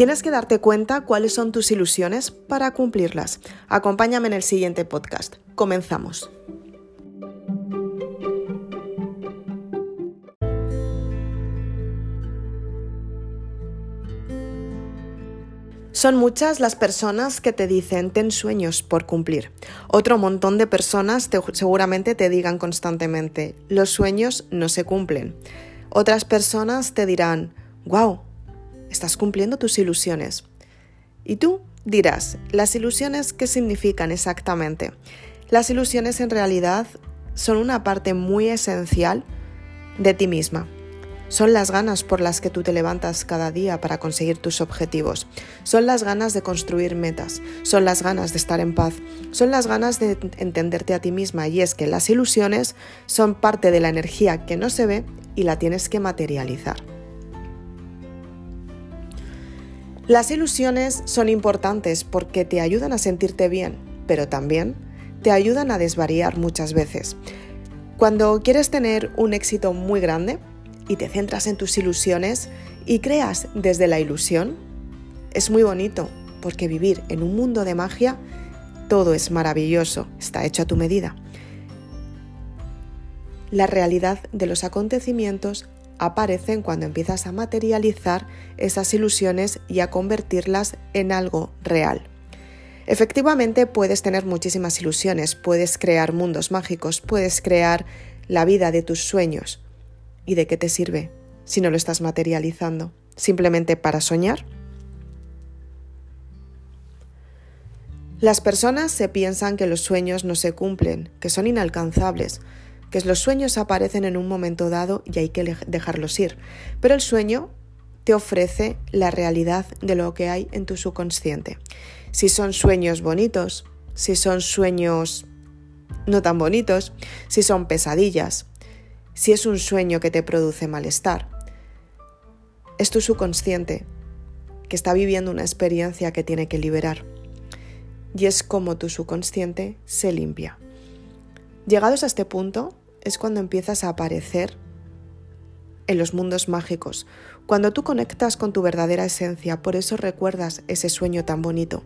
Tienes que darte cuenta cuáles son tus ilusiones para cumplirlas. Acompáñame en el siguiente podcast. Comenzamos. Son muchas las personas que te dicen ten sueños por cumplir. Otro montón de personas seguramente te digan constantemente los sueños no se cumplen. Otras personas te dirán wow, estás cumpliendo tus ilusiones. Y tú dirás, ¿las ilusiones qué significan exactamente? Las ilusiones en realidad son una parte muy esencial de ti misma. Son las ganas por las que tú te levantas cada día para conseguir tus objetivos. Son las ganas de construir metas. Son las ganas de estar en paz. Son las ganas de entenderte a ti misma. Y es que las ilusiones son parte de la energía que no se ve y la tienes que materializar. Las ilusiones son importantes porque te ayudan a sentirte bien, pero también te ayudan a desvariar muchas veces. Cuando quieres tener un éxito muy grande, y te centras en tus ilusiones y creas desde la ilusión, es muy bonito porque vivir en un mundo de magia, todo es maravilloso, está hecho a tu medida. La realidad de los acontecimientos aparecen cuando empiezas a materializar esas ilusiones y a convertirlas en algo real. Efectivamente, puedes tener muchísimas ilusiones, puedes crear mundos mágicos, puedes crear la vida de tus sueños, ¿Y de qué te sirve si no lo estás materializando? ¿Simplemente para soñar? Las personas se piensan que los sueños no se cumplen, que son inalcanzables, que los sueños aparecen en un momento dado y hay que dejarlos ir. Pero el sueño te ofrece la realidad de lo que hay en tu subconsciente. Si son sueños bonitos, si son sueños no tan bonitos, si son pesadillas, si es un sueño que te produce malestar. Es tu subconsciente que está viviendo una experiencia que tiene que liberar. Y es como tu subconsciente se limpia. Llegados a este punto es cuando empiezas a aparecer en los mundos mágicos, cuando tú conectas con tu verdadera esencia, por eso recuerdas ese sueño tan bonito,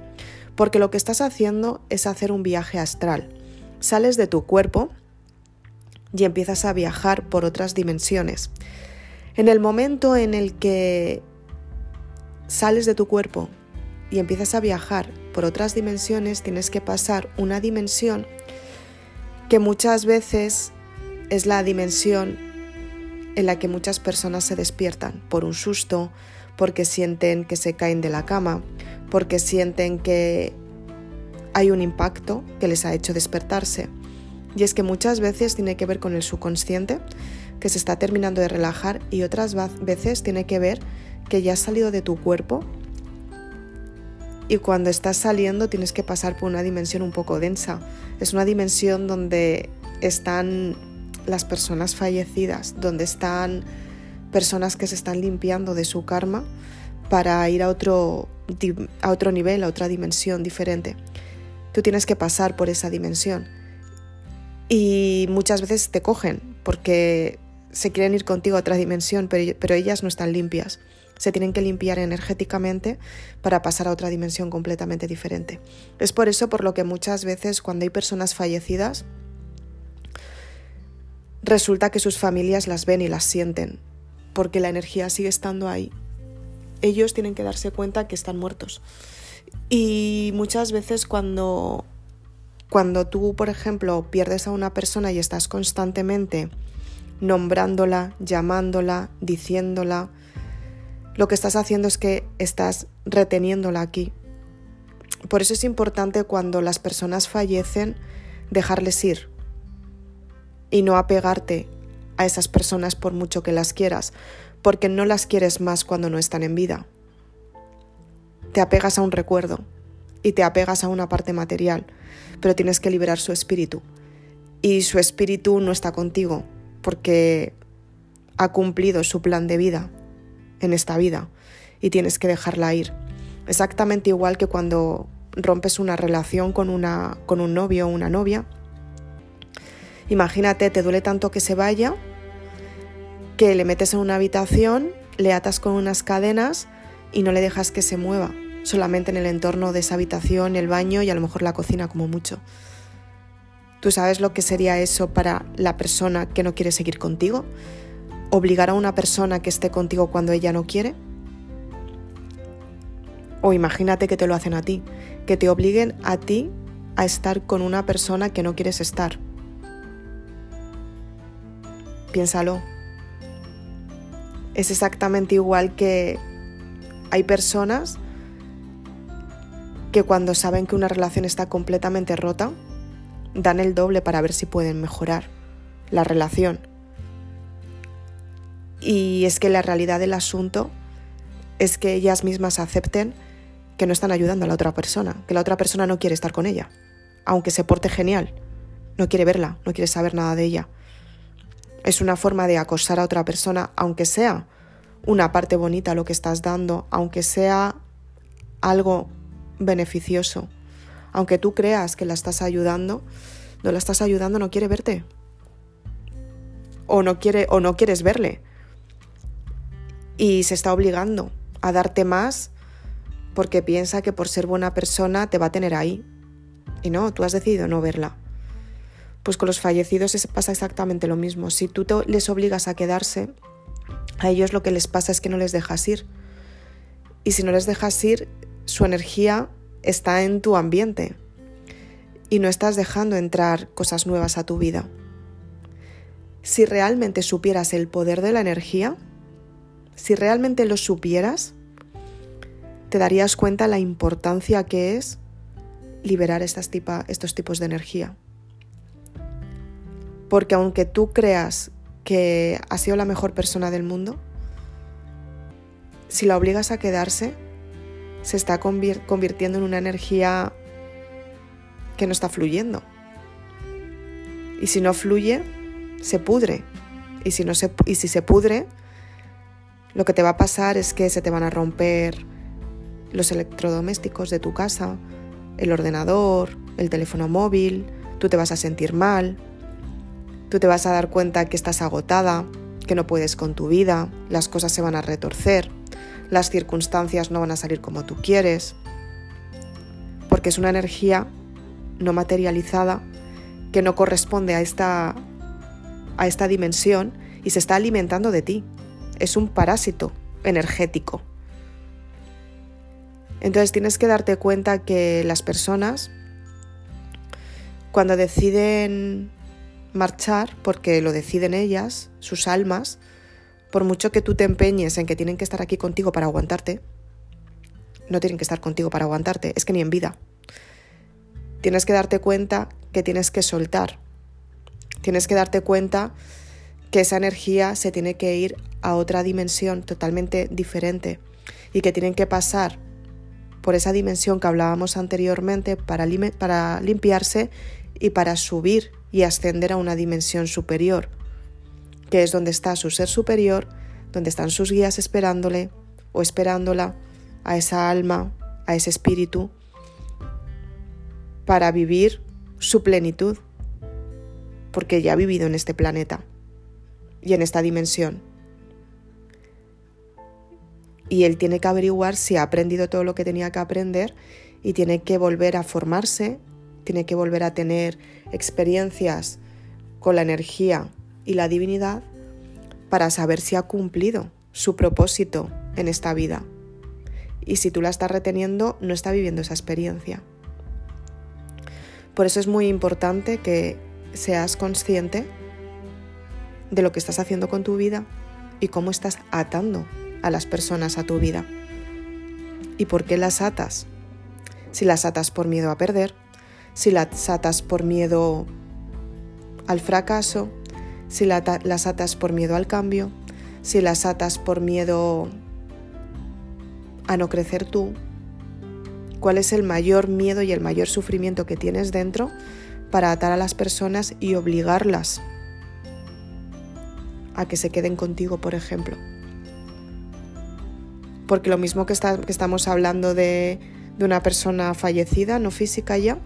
porque lo que estás haciendo es hacer un viaje astral. Sales de tu cuerpo y empiezas a viajar por otras dimensiones. En el momento en el que sales de tu cuerpo y empiezas a viajar por otras dimensiones, tienes que pasar una dimensión que muchas veces es la dimensión en la que muchas personas se despiertan por un susto, porque sienten que se caen de la cama, porque sienten que hay un impacto que les ha hecho despertarse. Y es que muchas veces tiene que ver con el subconsciente, que se está terminando de relajar, y otras veces tiene que ver que ya has salido de tu cuerpo y cuando estás saliendo tienes que pasar por una dimensión un poco densa. Es una dimensión donde están las personas fallecidas, donde están personas que se están limpiando de su karma para ir a otro, a otro nivel, a otra dimensión diferente. Tú tienes que pasar por esa dimensión y muchas veces te cogen porque se quieren ir contigo a otra dimensión, pero, ellas no están limpias. Se tienen que limpiar energéticamente para pasar a otra dimensión completamente diferente. Es por eso por lo que muchas veces cuando hay personas fallecidas, resulta que sus familias las ven y las sienten, porque la energía sigue estando ahí. Ellos tienen que darse cuenta que están muertos. Y muchas veces cuando cuando tú, por ejemplo, pierdes a una persona y estás constantemente nombrándola, llamándola, diciéndola, lo que estás haciendo es que estás reteniéndola aquí. Por eso es importante cuando las personas fallecen dejarles ir y no apegarte a esas personas por mucho que las quieras, porque no las quieres más cuando no están en vida. Te apegas a un recuerdo y te apegas a una parte material pero tienes que liberar su espíritu. Y su espíritu no está contigo porque ha cumplido su plan de vida en esta vida y tienes que dejarla ir. Exactamente igual que cuando rompes una relación con, una, con un novio o una novia. Imagínate, te duele tanto que se vaya, que le metes en una habitación, le atas con unas cadenas y no le dejas que se mueva, solamente en el entorno de esa habitación, el baño y a lo mejor la cocina como mucho. ¿Tú sabes lo que sería eso para la persona que no quiere seguir contigo? ¿Obligar a una persona que esté contigo cuando ella no quiere? O imagínate que te lo hacen a ti, que te obliguen a ti a estar con una persona que no quieres estar. Piénsalo. Es exactamente igual que hay personas que cuando saben que una relación está completamente rota, dan el doble para ver si pueden mejorar la relación. Y es que la realidad del asunto es que ellas mismas acepten que no están ayudando a la otra persona, que la otra persona no quiere estar con ella, aunque se porte genial, no quiere verla, no quiere saber nada de ella. Es una forma de acosar a otra persona, aunque sea una parte bonita lo que estás dando, aunque sea algo beneficioso. Aunque tú creas que la estás ayudando, no la estás ayudando, no quiere verte. O no quiere o no quieres verle. Y se está obligando a darte más porque piensa que por ser buena persona te va a tener ahí. Y no, tú has decidido no verla. Pues con los fallecidos pasa exactamente lo mismo. Si tú les obligas a quedarse, a ellos lo que les pasa es que no les dejas ir. Y si no les dejas ir, su energía está en tu ambiente y no estás dejando entrar cosas nuevas a tu vida. Si realmente supieras el poder de la energía, si realmente lo supieras, te darías cuenta la importancia que es liberar estas estos tipos de energía. Porque aunque tú creas que ha sido la mejor persona del mundo, si la obligas a quedarse, se está convirtiendo en una energía que no está fluyendo. Y si no fluye, se pudre. Y si, no se, y si se pudre, lo que te va a pasar es que se te van a romper los electrodomésticos de tu casa, el ordenador, el teléfono móvil, tú te vas a sentir mal, Tú te vas a dar cuenta que estás agotada, que no puedes con tu vida, las cosas se van a retorcer, las circunstancias no van a salir como tú quieres, porque es una energía no materializada que no corresponde a esta, a esta dimensión y se está alimentando de ti. Es un parásito energético. Entonces tienes que darte cuenta que las personas, cuando deciden marchar porque lo deciden ellas, sus almas, por mucho que tú te empeñes en que tienen que estar aquí contigo para aguantarte, no tienen que estar contigo para aguantarte, es que ni en vida. Tienes que darte cuenta que tienes que soltar. Tienes que darte cuenta que esa energía se tiene que ir a otra dimensión totalmente diferente y que tienen que pasar por esa dimensión que hablábamos anteriormente para, limpiarse y para subir y ascender a una dimensión superior, que es donde está su ser superior, donde están sus guías esperándole o esperándola a esa alma, a ese espíritu, para vivir su plenitud, porque ya ha vivido en este planeta y en esta dimensión. Y él tiene que averiguar si ha aprendido todo lo que tenía que aprender y tiene que volver a formarse tiene que volver a tener experiencias con la energía y la divinidad para saber si ha cumplido su propósito en esta vida. Y si tú la estás reteniendo, no está viviendo esa experiencia. Por eso es muy importante que seas consciente de lo que estás haciendo con tu vida y cómo estás atando a las personas a tu vida. ¿Y por qué las atas? Si las atas por miedo a perder, si las atas por miedo al fracaso, si las atas por miedo al cambio, si las atas por miedo a no crecer tú, cuál es el mayor miedo y el mayor sufrimiento que tienes dentro para atar a las personas y obligarlas a que se queden contigo, por ejemplo. Porque lo mismo que, estamos hablando de una persona fallecida, no física ya,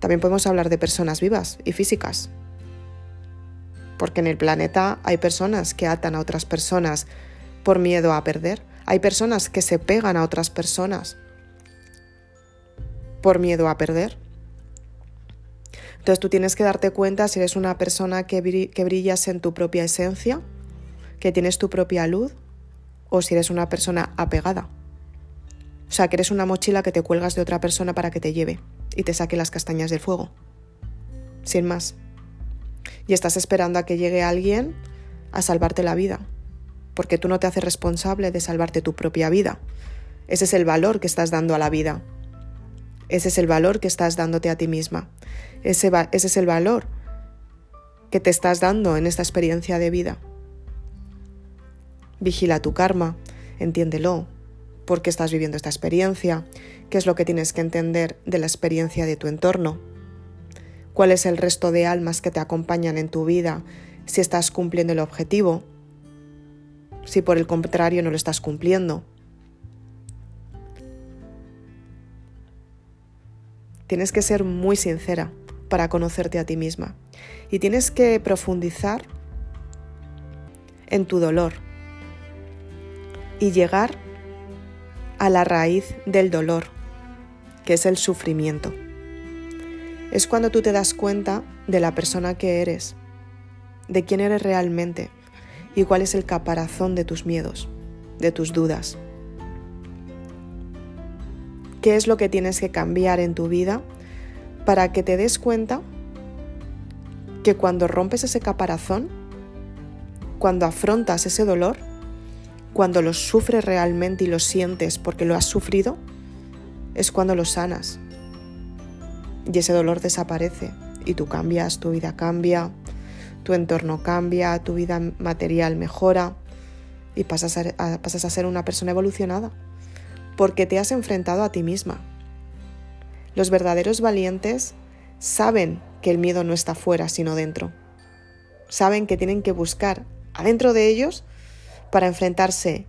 también podemos hablar de personas vivas y físicas. Porque en el planeta hay personas que atan a otras personas por miedo a perder, Hay personas que se pegan a otras personas por miedo a perder. Entonces tú tienes que darte cuenta si eres una persona que, brillas en tu propia esencia, que tienes tu propia luz, o si eres una persona apegada. O sea, que eres una mochila que te cuelgas de otra persona para que te lleve y te saque las castañas del fuego. Sin más. Y estás esperando a que llegue alguien a salvarte la vida, porque tú no te haces responsable de salvarte tu propia vida. Ese es el valor que estás dando a la vida. Ese es el valor que estás dándote a ti misma. Ese, ese es el valor que te estás dando en esta experiencia de vida. Vigila tu karma, entiéndelo, por qué estás viviendo esta experiencia, qué es lo que tienes que entender de la experiencia de tu entorno, cuál es el resto de almas que te acompañan en tu vida, si estás cumpliendo el objetivo, si por el contrario no lo estás cumpliendo. Tienes que ser muy sincera para conocerte a ti misma y tienes que profundizar en tu dolor y llegar a la raíz del dolor, que es el sufrimiento. Es cuando tú te das cuenta de la persona que eres, de quién eres realmente y cuál es el caparazón de tus miedos, de tus dudas. ¿Qué es lo que tienes que cambiar en tu vida para que te des cuenta que cuando rompes ese caparazón, cuando afrontas ese dolor, cuando lo sufres realmente y lo sientes porque lo has sufrido, es cuando lo sanas. Y ese dolor desaparece y tú cambias, tu vida cambia, tu entorno cambia, tu vida material mejora y pasas a, pasas a ser una persona evolucionada porque te has enfrentado a ti misma. Los verdaderos valientes saben que el miedo no está fuera, sino dentro. Saben que tienen que buscar adentro de ellos para enfrentarse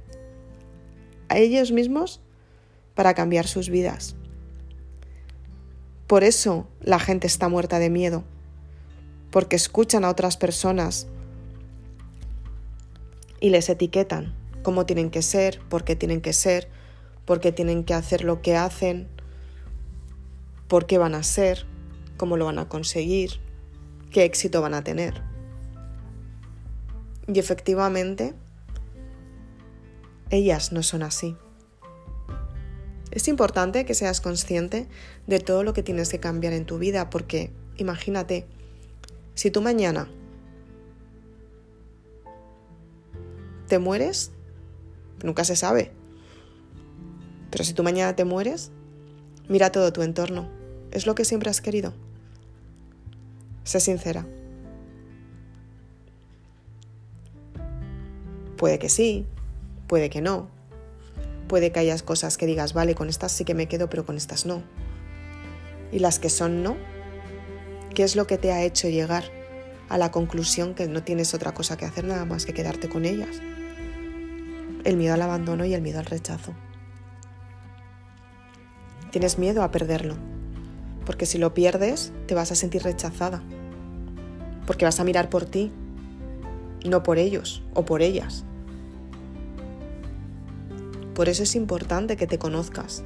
a ellos mismos para cambiar sus vidas. Por eso la gente está muerta de miedo, porque escuchan a otras personas y les etiquetan cómo tienen que ser, por qué tienen que ser, por qué tienen que hacer lo que hacen, por qué van a ser, cómo lo van a conseguir, qué éxito van a tener. Y efectivamente, ellas no son así. Es importante que seas consciente de todo lo que tienes que cambiar en tu vida porque imagínate, si tú mañana te mueres, nunca se sabe, pero si tú mañana te mueres, mira todo tu entorno. ¿Es lo que siempre has querido? Sé sincera. Puede que sí, puede que no. Puede que hayas cosas que digas, vale, con estas sí que me quedo, pero con estas no. Y las que son no, ¿qué es lo que te ha hecho llegar a la conclusión que no tienes otra cosa que hacer nada más que quedarte con ellas? El miedo al abandono y el miedo al rechazo. Tienes miedo a perderlo, porque si lo pierdes te vas a sentir rechazada, porque vas a mirar por ti, no por ellos o por ellas. Por eso es importante que te conozcas,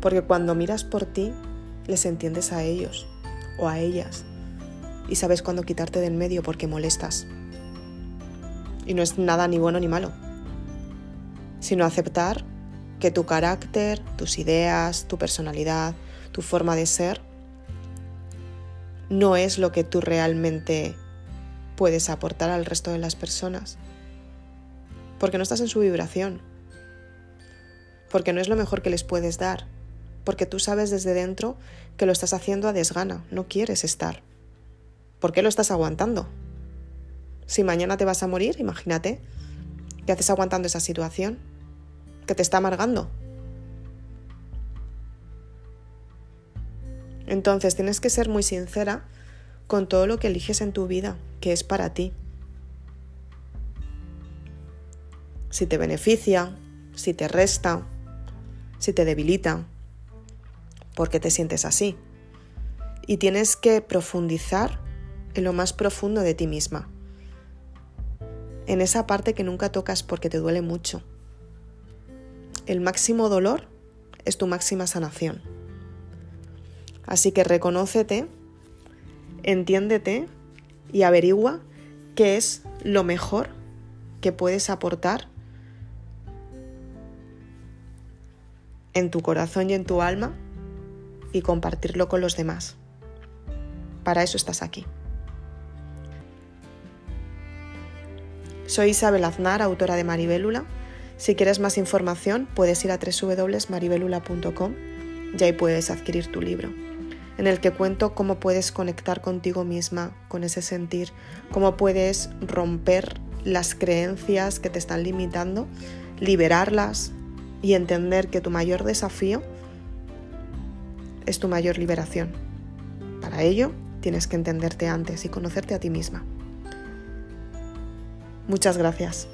porque cuando miras por ti, les entiendes a ellos o a ellas y sabes cuándo quitarte del medio porque molestas. Y no es nada ni bueno ni malo, sino aceptar que tu carácter, tus ideas, tu personalidad, tu forma de ser, no es lo que tú realmente puedes aportar al resto de las personas. Porque no estás en su vibración. Porque no es lo mejor que les puedes dar. Porque tú sabes desde dentro que lo estás haciendo a desgana, no quieres estar. ¿Por qué lo estás aguantando? Si mañana te vas a morir, imagínate, ¿qué haces aguantando esa situación? que te está amargando. Entonces tienes que ser muy sincera con todo lo que eliges en tu vida, que es para ti. Si te beneficia, si te resta, si te debilita, porque te sientes así. Y tienes que profundizar en lo más profundo de ti misma, en esa parte que nunca tocas porque te duele mucho el máximo dolor es tu máxima sanación. Así que reconócete, entiéndete y averigua qué es lo mejor que puedes aportar en tu corazón y en tu alma y compartirlo con los demás. Para eso estás aquí. Soy Isabel Aznar, autora de Maribélula. Si quieres más información, puedes ir a www.maribelula.com y ahí puedes adquirir tu libro, en el que cuento cómo puedes conectar contigo misma, con ese sentir, cómo puedes romper las creencias que te están limitando, liberarlas y entender que tu mayor desafío es tu mayor liberación. Para ello, tienes que entenderte antes y conocerte a ti misma. Muchas gracias.